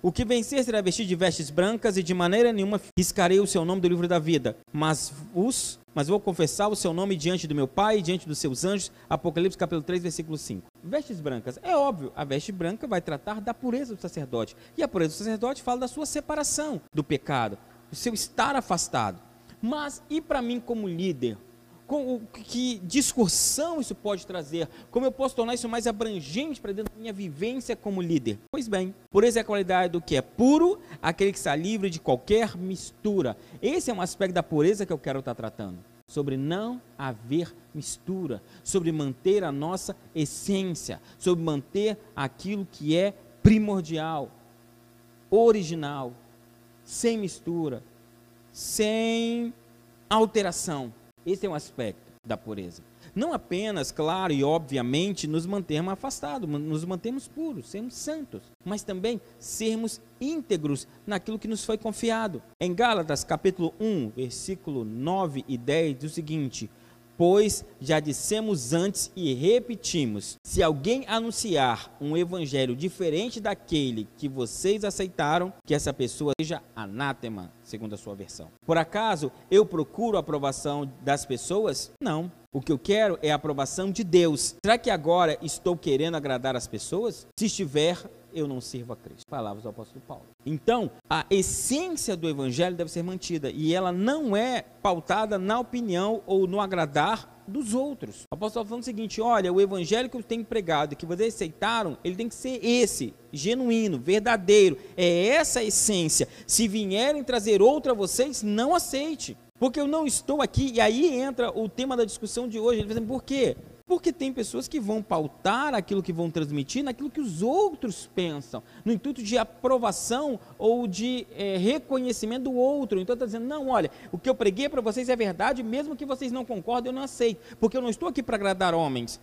O que vencer será vestido de vestes brancas e de maneira nenhuma riscarei o seu nome do livro da vida, mas os mas vou confessar o seu nome diante do meu Pai e diante dos seus anjos. Apocalipse capítulo 3, versículo 5. Vestes brancas. É óbvio, a veste branca vai tratar da pureza do sacerdote. E a pureza do sacerdote fala da sua separação do pecado, do seu estar afastado. Mas e para mim como líder? Com, que discursão isso pode trazer, como eu posso tornar isso mais abrangente para dentro da minha vivência como líder. Pois bem, pureza é a qualidade do que é puro, aquele que está livre de qualquer mistura. Esse é um aspecto da pureza que eu quero estar tratando. Sobre não haver mistura, sobre manter a nossa essência, sobre manter aquilo que é primordial, original, sem mistura, sem alteração. Esse é um aspecto da pureza. Não apenas, claro e obviamente, nos mantermos afastados, nos mantemos puros, sermos santos, mas também sermos íntegros naquilo que nos foi confiado. Em Gálatas, capítulo 1, versículo 9 e 10, diz o seguinte: Pois já dissemos antes e repetimos: se alguém anunciar um evangelho diferente daquele que vocês aceitaram, que essa pessoa seja anátema, segundo a sua versão. Por acaso eu procuro a aprovação das pessoas? Não. O que eu quero é a aprovação de Deus. Será que agora estou querendo agradar as pessoas? Se estiver, eu não sirvo a Cristo. Palavras do apóstolo Paulo. Então, a essência do evangelho deve ser mantida e ela não é pautada na opinião ou no agradar dos outros. O apóstolo falando o seguinte: olha, o evangelho que eu tenho pregado, que vocês aceitaram, ele tem que ser esse, genuíno, verdadeiro. É essa a essência. Se vierem trazer outra a vocês, não aceite. Porque eu não estou aqui, e aí entra o tema da discussão de hoje. Ele por quê? Porque tem pessoas que vão pautar aquilo que vão transmitir naquilo que os outros pensam, no intuito de aprovação ou de é, reconhecimento do outro. Então está dizendo, não, olha, o que eu preguei para vocês é verdade, mesmo que vocês não concordem, eu não aceito, porque eu não estou aqui para agradar homens.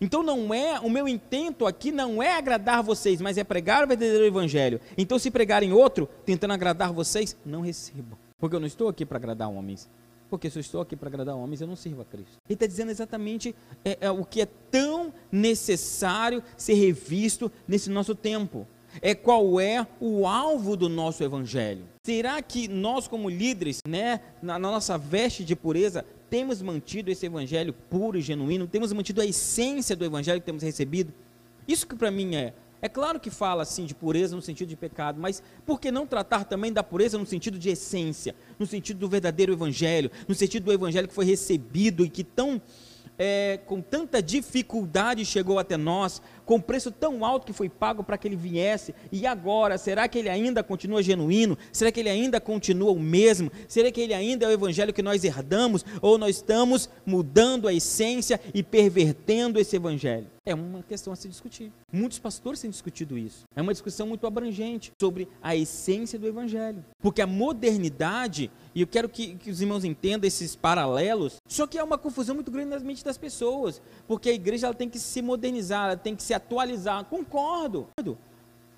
Então não é, o meu intento aqui não é agradar vocês, mas é pregar o verdadeiro evangelho. Então se pregarem outro, tentando agradar vocês, não recebo. Porque eu não estou aqui para agradar homens. Porque se eu estou aqui para agradar homens, eu não sirvo a Cristo. Ele está dizendo exatamente é, é, o que é tão necessário ser revisto nesse nosso tempo. É qual é o alvo do nosso evangelho. Será que nós, como líderes, né, na, na nossa veste de pureza, temos mantido esse evangelho puro e genuíno? Temos mantido a essência do evangelho que temos recebido? Isso que para mim é é claro que fala assim de pureza no sentido de pecado, mas por que não tratar também da pureza no sentido de essência, no sentido do verdadeiro evangelho, no sentido do evangelho que foi recebido e que tão é, com tanta dificuldade chegou até nós, com preço tão alto que foi pago para que ele viesse, e agora, será que ele ainda continua genuíno? Será que ele ainda continua o mesmo? Será que ele ainda é o evangelho que nós herdamos? Ou nós estamos mudando a essência e pervertendo esse evangelho? É uma questão a se discutir. Muitos pastores têm discutido isso. É uma discussão muito abrangente sobre a essência do Evangelho. Porque a modernidade, e eu quero que, que os irmãos entendam esses paralelos, só que é uma confusão muito grande nas mentes das pessoas. Porque a igreja ela tem que se modernizar, ela tem que se atualizar. Concordo.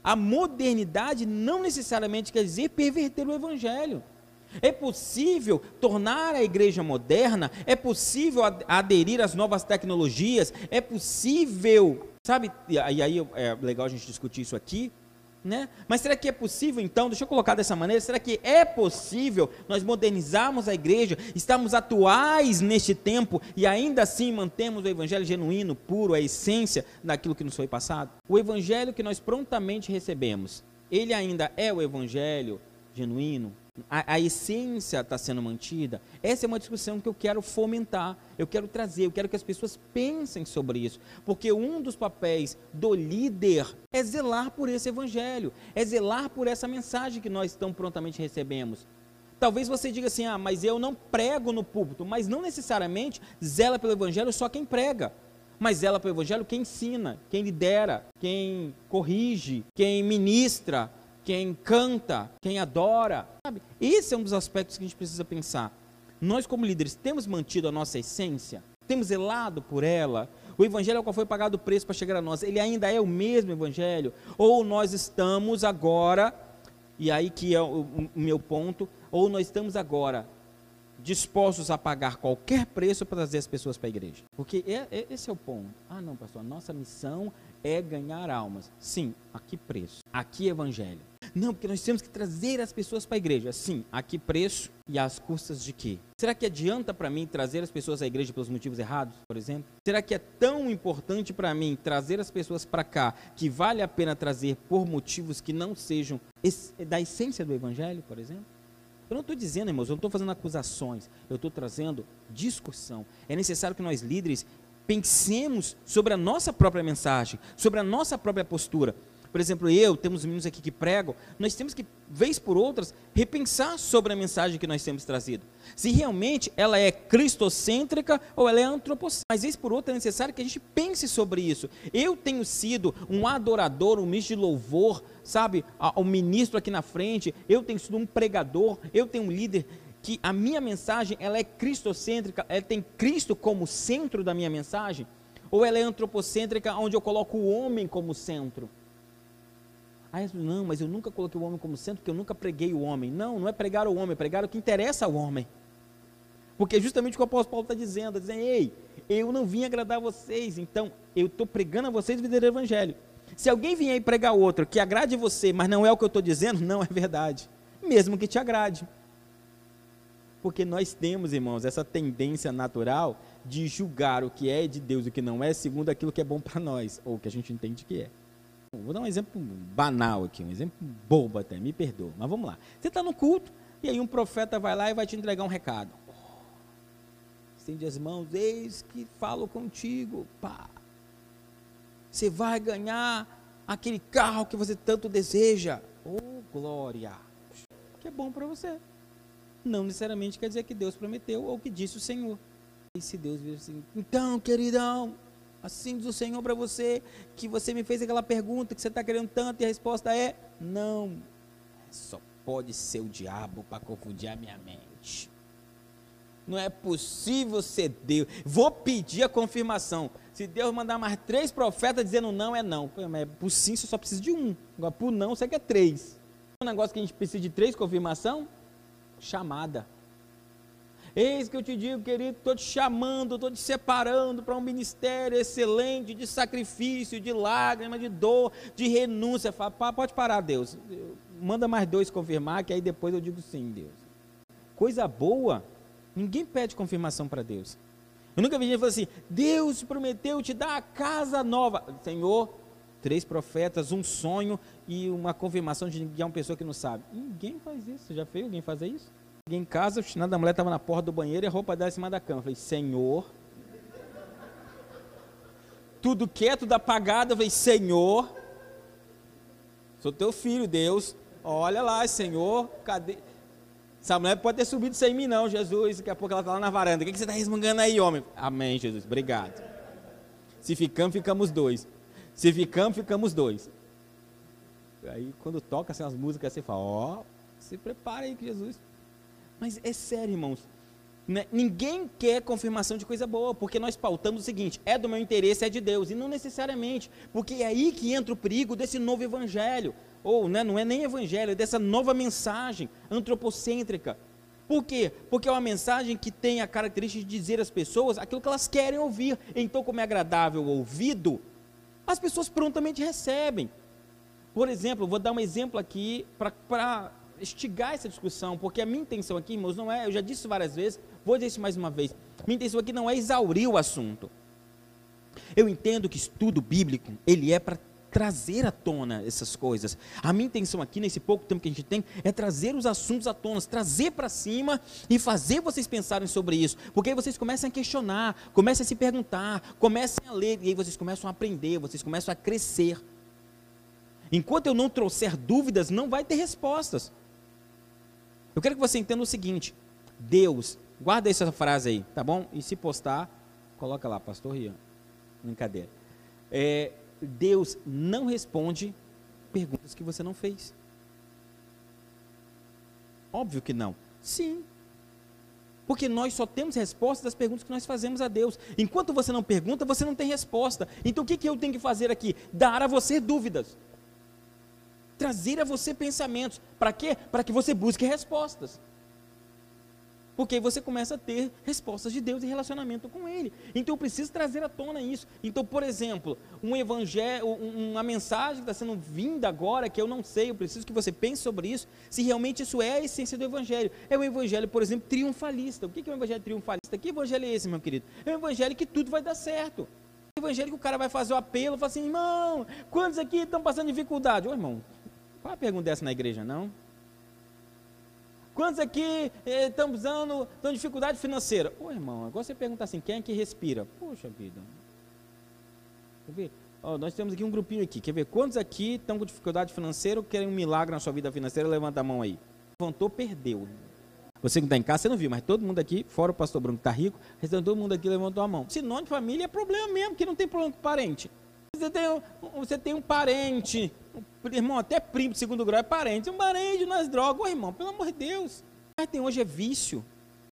A modernidade não necessariamente quer dizer perverter o Evangelho. É possível tornar a igreja moderna, é possível aderir às novas tecnologias, é possível, sabe? E aí é legal a gente discutir isso aqui, né? Mas será que é possível então, deixa eu colocar dessa maneira, será que é possível nós modernizarmos a igreja, estarmos atuais neste tempo e ainda assim mantemos o evangelho genuíno, puro, a essência daquilo que nos foi passado? O evangelho que nós prontamente recebemos, ele ainda é o evangelho genuíno, a, a essência está sendo mantida? Essa é uma discussão que eu quero fomentar, eu quero trazer, eu quero que as pessoas pensem sobre isso, porque um dos papéis do líder é zelar por esse evangelho, é zelar por essa mensagem que nós tão prontamente recebemos. Talvez você diga assim: ah, mas eu não prego no púlpito, mas não necessariamente zela pelo evangelho só quem prega mas zela pelo Evangelho quem ensina, quem lidera, quem corrige, quem ministra, quem canta, quem adora. Sabe? Esse é um dos aspectos que a gente precisa pensar. Nós, como líderes, temos mantido a nossa essência, temos zelado por ela. O evangelho ao qual foi pagado o preço para chegar a nós, ele ainda é o mesmo evangelho? Ou nós estamos agora, e aí que é o, meu ponto, ou nós estamos agora dispostos a pagar qualquer preço para trazer as pessoas para a igreja? Porque é, é, esse é o ponto. Ah, não, pastor, nossa missão é ganhar almas. Sim, a que preço? A que evangelho? Não, porque nós temos que trazer as pessoas para a igreja. Sim, a que preço e às custas de quê? Será que adianta para mim trazer as pessoas à igreja pelos motivos errados, por exemplo? Será que é tão importante para mim trazer as pessoas para cá que vale a pena trazer por motivos que não sejam da essência do evangelho, por exemplo? Eu não estou dizendo, irmãos, eu não estou fazendo acusações, eu estou trazendo discussão. É necessário que nós líderes pensemos sobre a nossa própria mensagem, sobre a nossa própria postura. Por exemplo, eu, temos meninos aqui que pregam, nós temos que, vez por outras, repensar sobre a mensagem que nós temos trazido. Se realmente ela é cristocêntrica ou ela é antropocêntrica. Mas, vez por outra, é necessário que a gente pense sobre isso. Eu tenho sido um adorador, um ministro de louvor, sabe, o ministro aqui na frente, eu tenho sido um pregador, eu tenho um líder que a minha mensagem ela é cristocêntrica, ela tem Cristo como centro da minha mensagem, ou ela é antropocêntrica, onde eu coloco o homem como centro? Aí não, mas eu nunca coloquei o homem como centro, porque eu nunca preguei o homem. Não, não é pregar o homem, é pregar o que interessa ao homem. Porque é justamente o que o apóstolo Paulo está dizendo, está dizendo, ei, eu não vim agradar vocês, então eu estou pregando a vocês o verdadeiro evangelho. Se alguém vier e pregar outro que agrade você, mas não é o que eu estou dizendo, não é verdade. Mesmo que te agrade. Porque nós temos, irmãos, essa tendência natural de julgar o que é de Deus e o que não é, segundo aquilo que é bom para nós, ou que a gente entende que é. Vou dar um exemplo banal aqui, um exemplo bobo até, me perdoa, mas vamos lá. Você está no culto, e aí um profeta vai lá e vai te entregar um recado. Estende as mãos, eis que falo contigo, pá. Você vai ganhar aquele carro que você tanto deseja. Oh, glória! Que é bom para você não necessariamente quer dizer que Deus prometeu ou que disse o Senhor. E se Deus vir assim, então, queridão, assim diz o Senhor para você, que você me fez aquela pergunta que você está querendo tanto e a resposta é não. Só pode ser o diabo para confundir a minha mente. Não é possível ser Deus. Vou pedir a confirmação. Se Deus mandar mais três profetas dizendo não, é não. Por sim, você só precisa de um. Agora, por não, você quer três. Um negócio que a gente precisa de três confirmação, chamada. Eis que eu te digo, querido, estou te chamando, estou te separando para um ministério excelente de sacrifício, de lágrima, de dor, de renúncia. Fala, pode parar, Deus. Manda mais dois confirmar, que aí depois eu digo sim, Deus. Coisa boa, ninguém pede confirmação para Deus. Eu nunca vi ninguém falar assim: Deus prometeu te dar a casa nova. Senhor, três profetas, um sonho e uma confirmação de uma pessoa que não sabe. Ninguém faz isso. Já fez alguém fazer isso? Cheguei em casa, o chinelo da mulher estava na porta do banheiro e a roupa dela em cima da cama. Eu falei, Senhor. Tudo quieto, tudo apagado. Eu falei, Senhor. Sou teu filho, Deus. Olha lá, Senhor. Cadê? Essa mulher pode ter subido sem mim, não, Jesus. Daqui a pouco ela está lá na varanda. O que, que você está resmungando aí, homem? Amém, Jesus. Obrigado. Se ficamos, ficamos dois. Se ficamos, ficamos dois. Aí quando toca assim, as músicas, você fala, ó, oh, se prepara aí que Jesus. Mas é sério, irmãos. Né? Ninguém quer confirmação de coisa boa, porque nós pautamos o seguinte: é do meu interesse, é de Deus, e não necessariamente, porque é aí que entra o perigo desse novo evangelho, ou né, não é nem evangelho, é dessa nova mensagem antropocêntrica. Por quê? Porque é uma mensagem que tem a característica de dizer às pessoas aquilo que elas querem ouvir. Então, como é agradável o ouvido, as pessoas prontamente recebem. Por exemplo, vou dar um exemplo aqui para estigar essa discussão, porque a minha intenção aqui, irmãos, não é, eu já disse várias vezes, vou dizer isso mais uma vez, minha intenção aqui não é exaurir o assunto. Eu entendo que estudo bíblico, ele é para trazer à tona essas coisas. A minha intenção aqui, nesse pouco tempo que a gente tem, é trazer os assuntos à tona, trazer para cima e fazer vocês pensarem sobre isso. Porque aí vocês começam a questionar, começam a se perguntar, começam a ler, e aí vocês começam a aprender, vocês começam a crescer. Enquanto eu não trouxer dúvidas, não vai ter respostas. Eu quero que você entenda o seguinte: Deus, guarda essa frase aí, tá bom? E se postar, coloca lá, Pastor Rian. Brincadeira. É, Deus não responde perguntas que você não fez. Óbvio que não. Sim. Porque nós só temos resposta das perguntas que nós fazemos a Deus. Enquanto você não pergunta, você não tem resposta. Então o que, que eu tenho que fazer aqui? Dar a você dúvidas. Trazer a você pensamentos. Para quê? Para que você busque respostas. Porque aí você começa a ter respostas de Deus e relacionamento com Ele. Então eu preciso trazer à tona isso. Então, por exemplo, um evangelho, uma mensagem que está sendo vinda agora, que eu não sei, eu preciso que você pense sobre isso, se realmente isso é a essência do evangelho. É um evangelho, por exemplo, triunfalista. O que é um evangelho triunfalista? Que evangelho é esse, meu querido? É um evangelho que tudo vai dar certo. É um evangelho que o cara vai fazer o apelo, fala assim, irmão, quantos aqui estão passando dificuldade? Ô irmão, qual a pergunta dessa na igreja, não? Quantos aqui eh, estão usando, estão dificuldade financeira? Ô irmão, agora você pergunta assim, quem é que respira? Poxa vida. Quer ver? Oh, nós temos aqui um grupinho aqui. Quer ver? Quantos aqui estão com dificuldade financeira ou querem um milagre na sua vida financeira? Levanta a mão aí. Levantou, perdeu. Você que está em casa, você não viu, mas todo mundo aqui, fora o pastor que está rico, todo mundo aqui levantou a mão. Sinônimo de família é problema mesmo, que não tem problema com parente. Você tem, um, você tem um parente, um, irmão, até primo de segundo grau é parente, um parente nas drogas, ô irmão, pelo amor de Deus. Mas tem, hoje é vício.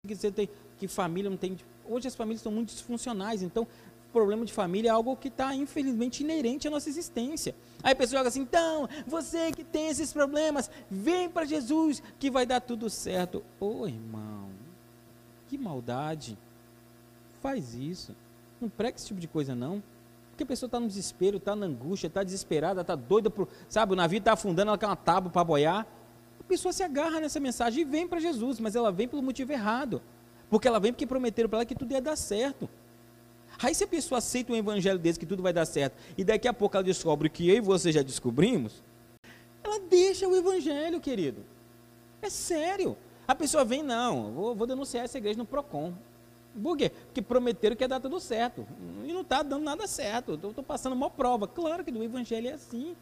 Que você tem, que família não tem. Hoje as famílias são muito disfuncionais, então problema de família é algo que está, infelizmente, inerente à nossa existência. Aí a pessoa joga assim, então, você que tem esses problemas, vem para Jesus que vai dar tudo certo. Ô irmão, que maldade. Faz isso. Não prega esse tipo de coisa, não. Porque a pessoa está no desespero, está na angústia, está desesperada, está doida, por, sabe? O navio está afundando, ela quer uma tábua para boiar. A pessoa se agarra nessa mensagem e vem para Jesus, mas ela vem pelo motivo errado. Porque ela vem porque prometeram para ela que tudo ia dar certo. Aí se a pessoa aceita um evangelho desse que tudo vai dar certo, e daqui a pouco ela descobre que eu e você já descobrimos, ela deixa o evangelho, querido. É sério. A pessoa vem, não, vou, vou denunciar essa igreja no PROCON. Por quê? Porque prometeram que ia dar tudo certo. E não está dando nada certo. Estou passando uma prova. Claro que do Evangelho é assim.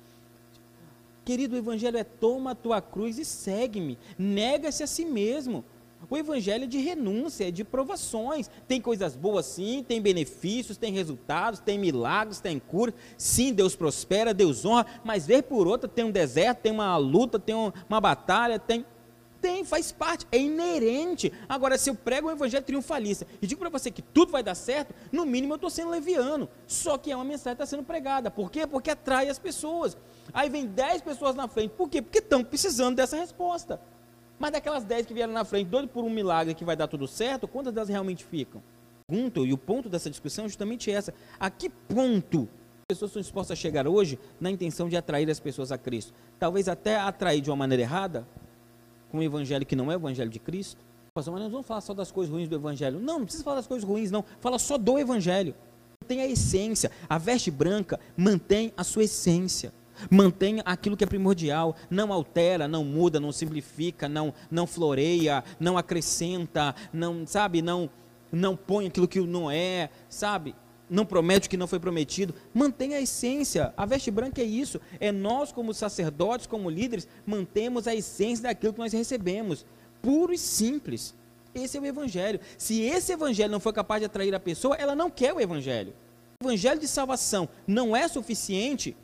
Querido, o Evangelho é toma a tua cruz e segue-me. Nega-se a si mesmo. O Evangelho é de renúncia, é de provações. Tem coisas boas sim, tem benefícios, tem resultados, tem milagres, tem cura. Sim, Deus prospera, Deus honra, mas ver por outra tem um deserto, tem uma luta, tem uma batalha, tem tem, faz parte, é inerente. Agora, se eu prego um evangelho triunfalista e digo para você que tudo vai dar certo, no mínimo eu estou sendo leviano. Só que é uma mensagem que está sendo pregada. Por quê? Porque atrai as pessoas. Aí vem 10 pessoas na frente. Por quê? Porque estão precisando dessa resposta. Mas daquelas 10 que vieram na frente, doido por um milagre que vai dar tudo certo, quantas delas realmente ficam? Pergunto, e o ponto dessa discussão é justamente essa. A que ponto as pessoas estão dispostas a chegar hoje na intenção de atrair as pessoas a Cristo? Talvez até atrair de uma maneira errada, com um evangelho que não é o evangelho de Cristo? Pastor, mas nós vamos falar só das coisas ruins do evangelho. Não, não precisa falar das coisas ruins, não. Fala só do evangelho. Tem a essência. A veste branca mantém a sua essência. Mantém aquilo que é primordial, não altera, não muda, não simplifica, não não floreia, não acrescenta, não, sabe, não não põe aquilo que não é, sabe? Não promete o que não foi prometido. Mantenha a essência. A veste branca é isso. É nós, como sacerdotes, como líderes, mantemos a essência daquilo que nós recebemos. Puro e simples. Esse é o Evangelho. Se esse Evangelho não for capaz de atrair a pessoa, ela não quer o Evangelho. O Evangelho de salvação não é suficiente,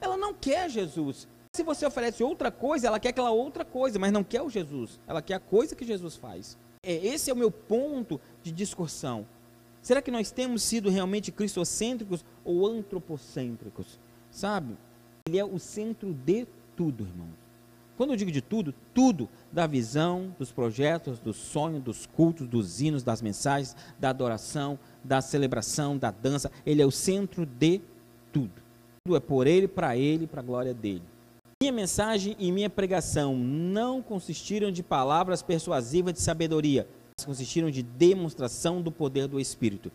ela não quer Jesus. Se você oferece outra coisa, ela quer aquela outra coisa, mas não quer o Jesus. Ela quer a coisa que Jesus faz. É, esse é o meu ponto de discussão. Será que nós temos sido realmente cristocêntricos ou antropocêntricos? Sabe? Ele é o centro de tudo, irmãos. Quando eu digo de tudo, tudo da visão, dos projetos, dos sonhos, dos cultos, dos hinos, das mensagens, da adoração, da celebração, da dança, ele é o centro de tudo. Tudo é por ele, para ele, para a glória dele. Minha mensagem e minha pregação não consistiram de palavras persuasivas de sabedoria, consistiram de demonstração do poder do Espírito.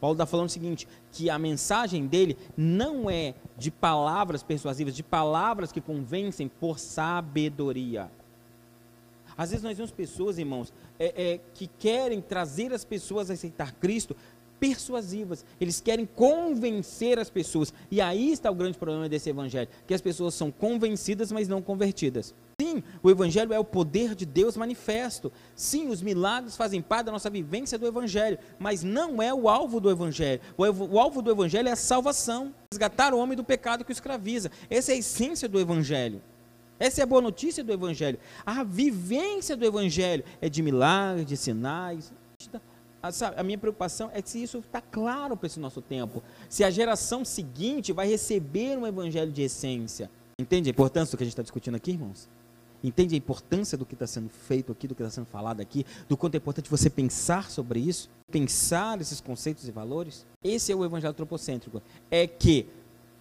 Paulo está falando o seguinte: que a mensagem dele não é de palavras persuasivas, de palavras que convencem por sabedoria. Às vezes nós vemos pessoas, irmãos, é, é, que querem trazer as pessoas a aceitar Cristo persuasivas. Eles querem convencer as pessoas. E aí está o grande problema desse evangelho, que as pessoas são convencidas, mas não convertidas. Sim, o evangelho é o poder de Deus manifesto. Sim, os milagres fazem parte da nossa vivência do evangelho, mas não é o alvo do evangelho. O, alvo do evangelho é a salvação, resgatar o homem do pecado que o escraviza. Essa é a essência do evangelho. Essa é a boa notícia do Evangelho. A vivência do Evangelho é de milagres, de sinais. A, a minha preocupação é se isso está claro para esse nosso tempo. Se a geração seguinte vai receber um Evangelho de essência. Entende a importância do que a gente está discutindo aqui, irmãos? Entende a importância do que está sendo feito aqui, do que está sendo falado aqui, do quanto é importante você pensar sobre isso, pensar esses conceitos e valores? Esse é o evangelho antropocêntrico. É que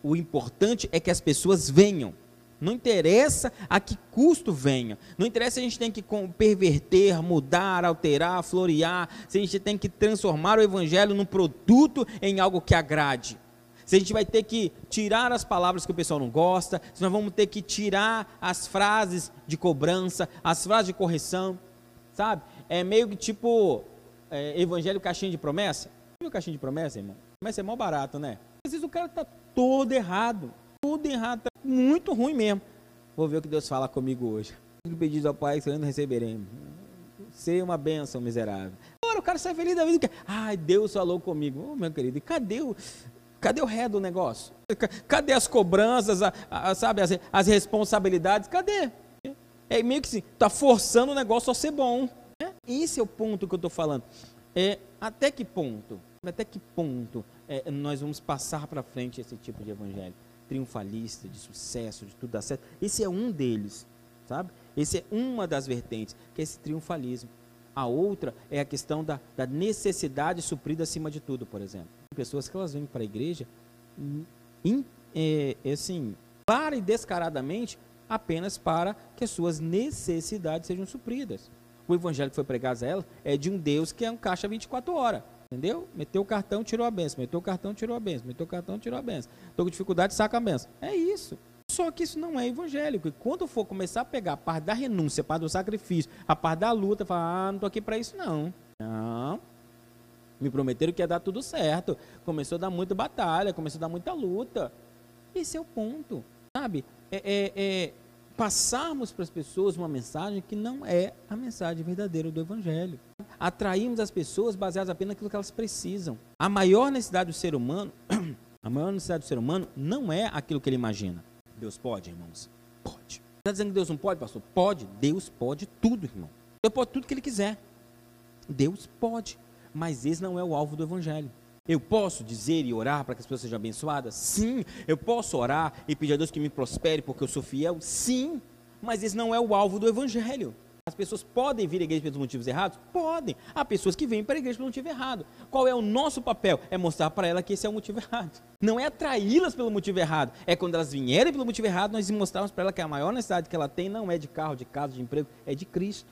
o importante é que as pessoas venham. Não interessa a que custo venha. Não interessa se a gente tem que perverter, mudar, alterar, florear, se a gente tem que transformar o evangelho num produto em algo que agrade se a gente vai ter que tirar as palavras que o pessoal não gosta, se nós vamos ter que tirar as frases de cobrança, as frases de correção, sabe? É meio que tipo é, evangelho caixinha de promessa. Viu caixinha de promessa, irmão? Promessa é mó barato, né? Às vezes o cara tá todo errado, todo errado, tá muito ruim mesmo. Vou ver o que Deus fala comigo hoje. Pedido ao Pai, que não receberemos. Ser uma bênção miserável. Agora o cara sai feliz da vida. Ai, Deus falou comigo. Oh, meu querido, cadê o, Cadê o ré do negócio? Cadê as cobranças, a, a, sabe, as, as, responsabilidades? Cadê? É meio que assim, está forçando o negócio a ser bom. Né? Esse é o ponto que eu estou falando. É, até que ponto? Até que ponto é, nós vamos passar para frente esse tipo de evangelho? Triunfalista, de sucesso, de tudo dar certo. Esse é um deles, sabe? Esse é uma das vertentes, que é esse triunfalismo. A outra é a questão da, da necessidade suprida acima de tudo, por exemplo pessoas que elas vêm para a igreja, in, é, é, assim, clara e descaradamente, apenas para que as suas necessidades sejam supridas. O evangelho que foi pregado a ela é de um Deus que é um caixa 24 horas. Entendeu? Meteu o cartão, tirou a benção. Meteu o cartão, tirou a benção. Meteu o cartão, tirou a benção. Estou com dificuldade, saca a benção. É isso. Só que isso não é evangélico. E quando for começar a pegar a parte da renúncia, a parte do sacrifício, a parte da luta, falar, ah, não estou aqui para isso, não. Não. Me prometeram que ia dar tudo certo. Começou a dar muita batalha, começou a dar muita luta. Esse é o ponto, sabe? É, é, é passarmos para as pessoas uma mensagem que não é a mensagem verdadeira do Evangelho. Atraímos as pessoas baseadas apenas naquilo que elas precisam. A maior necessidade do ser humano, a maior necessidade do ser humano não é aquilo que ele imagina. Deus pode, irmãos? Pode. Está dizendo que Deus não pode, pastor? Pode. Deus pode tudo, irmão. Deus pode tudo que ele quiser. Deus pode mas esse não é o alvo do evangelho. Eu posso dizer e orar para que as pessoas sejam abençoadas? Sim. Eu posso orar e pedir a Deus que me prospere porque eu sou fiel? Sim. Mas esse não é o alvo do evangelho. As pessoas podem vir à igreja pelos motivos errados? Podem. Há pessoas que vêm para a igreja pelo motivo errado. Qual é o nosso papel? É mostrar para ela que esse é o motivo errado. Não é atraí-las pelo motivo errado. É quando elas vierem pelo motivo errado, nós mostrarmos para ela que a maior necessidade que ela tem não é de carro, de casa, de emprego, é de Cristo.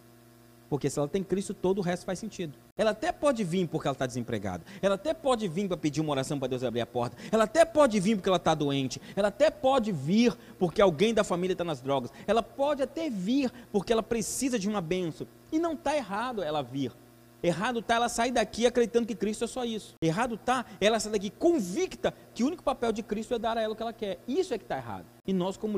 Porque se ela tem Cristo, todo o resto faz sentido. Ela até pode vir porque ela está desempregada. Ela até pode vir para pedir uma oração para Deus abrir a porta. Ela até pode vir porque ela está doente. Ela até pode vir porque alguém da família está nas drogas. Ela pode até vir porque ela precisa de uma benção. E não está errado ela vir. Errado está ela sair daqui acreditando que Cristo é só isso. Errado está ela sair daqui convicta que o único papel de Cristo é dar a ela o que ela quer. Isso é que está errado. E nós, como líderes,